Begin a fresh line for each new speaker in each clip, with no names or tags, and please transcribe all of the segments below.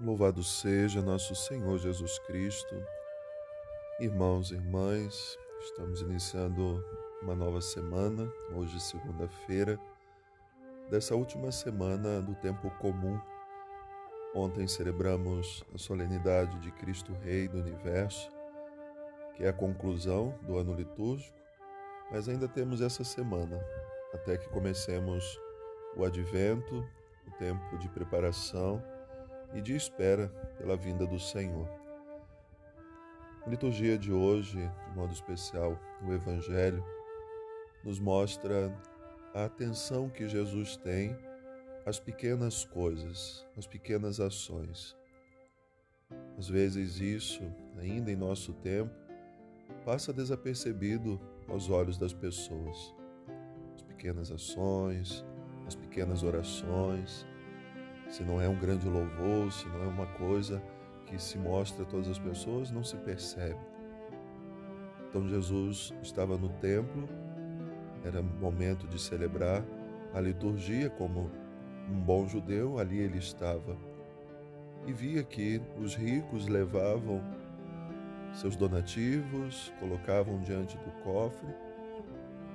Louvado seja nosso Senhor Jesus Cristo. Irmãos e irmãs, estamos iniciando uma nova semana, hoje, segunda-feira, dessa última semana do tempo comum. Ontem celebramos a solenidade de Cristo Rei do Universo, que é a conclusão do ano litúrgico, mas ainda temos essa semana, até que comecemos o advento, o tempo de preparação e de espera pela vinda do Senhor. A liturgia de hoje, de modo especial, o Evangelho, nos mostra a atenção que Jesus tem às pequenas coisas, às pequenas ações. Às vezes isso, ainda em nosso tempo, passa desapercebido aos olhos das pessoas. As pequenas ações, as pequenas orações, se não é um grande louvor, se não é uma coisa que se mostra a todas as pessoas, não se percebe. Então Jesus estava no templo, era momento de celebrar a liturgia como um bom judeu, ali ele estava. E via que os ricos levavam seus donativos, colocavam diante do cofre,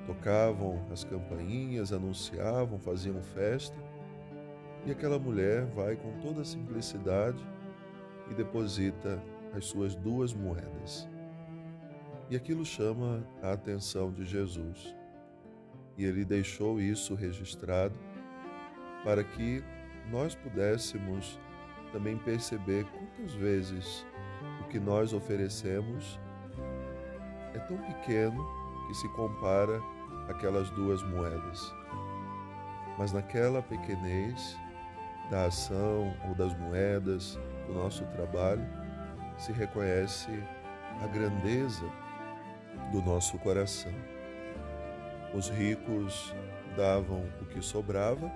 tocavam as campainhas, anunciavam, faziam festa e aquela mulher vai com toda simplicidade e deposita as suas duas moedas. E aquilo chama a atenção de Jesus. E ele deixou isso registrado para que nós pudéssemos também perceber quantas vezes o que nós oferecemos é tão pequeno que se compara aquelas duas moedas. Mas naquela pequenez, da ação ou das moedas do nosso trabalho, se reconhece a grandeza do nosso coração. Os ricos davam o que sobrava,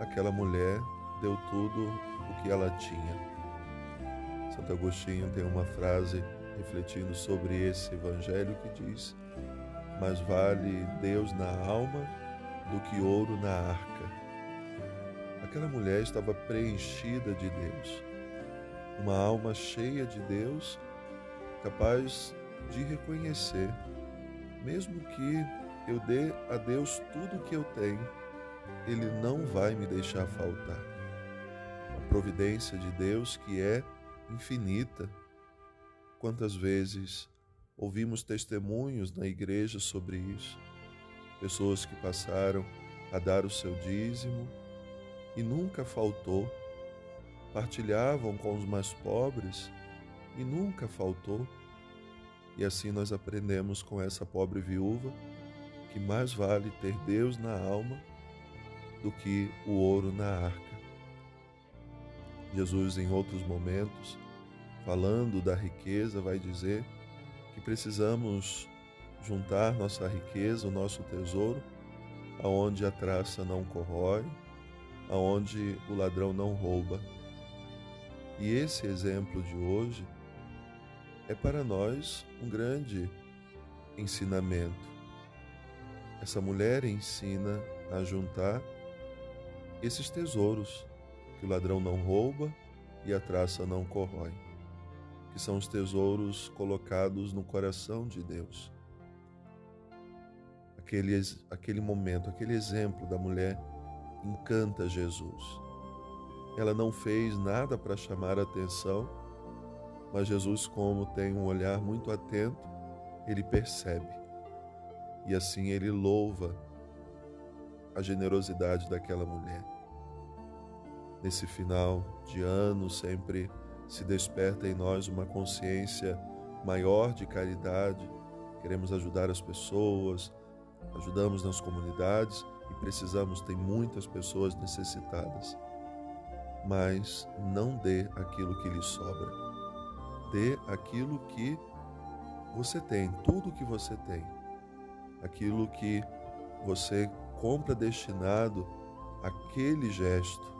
aquela mulher deu tudo o que ela tinha. Santo Agostinho tem uma frase refletindo sobre esse evangelho que diz: Mais vale Deus na alma do que ouro na arca. Aquela mulher estava preenchida de Deus, uma alma cheia de Deus, capaz de reconhecer, mesmo que eu dê a Deus tudo o que eu tenho, Ele não vai me deixar faltar. A providência de Deus que é infinita. Quantas vezes ouvimos testemunhos na igreja sobre isso? Pessoas que passaram a dar o seu dízimo e nunca faltou. Partilhavam com os mais pobres e nunca faltou. E assim nós aprendemos com essa pobre viúva que mais vale ter Deus na alma do que o ouro na arca. Jesus, em outros momentos, falando da riqueza, vai dizer que precisamos juntar nossa riqueza, o nosso tesouro, aonde a traça não corrói, aonde o ladrão não rouba. E esse exemplo de hoje é para nós um grande ensinamento. Essa mulher ensina a juntar esses tesouros que o ladrão não rouba e a traça não corrói, que são os tesouros colocados no coração de Deus. Aquele, aquele momento, aquele exemplo da mulher encanta Jesus. Ela não fez nada para chamar a atenção, mas Jesus, como tem um olhar muito atento, ele percebe. E assim ele louva a generosidade daquela mulher. Nesse final de ano, sempre se desperta em nós uma consciência maior de caridade. Queremos ajudar as pessoas, ajudamos nas comunidades e precisamos, tem muitas pessoas necessitadas. Mas não dê aquilo que lhe sobra. Dê aquilo que você tem, tudo que você tem. Aquilo que você compra destinado àquele gesto.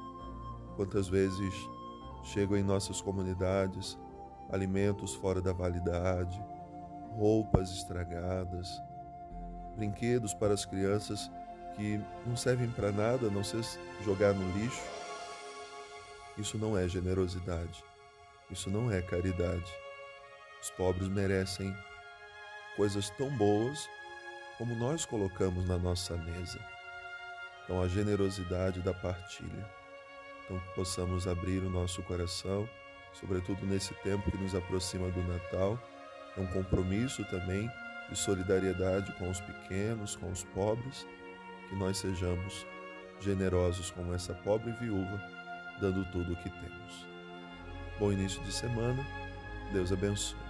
Quantas vezes chegam em nossas comunidades alimentos fora da validade, roupas estragadas, brinquedos para as crianças que não servem para nada, a não ser jogar no lixo. Isso não é generosidade. Isso não é caridade. Os pobres merecem coisas tão boas como nós colocamos na nossa mesa. Então, a generosidade da partilha. Então, que possamos abrir o nosso coração, sobretudo nesse tempo que nos aproxima do Natal. É um compromisso também de solidariedade com os pequenos, com os pobres, que nós sejamos generosos como essa pobre viúva, dando tudo o que temos. Bom início de semana, Deus abençoe.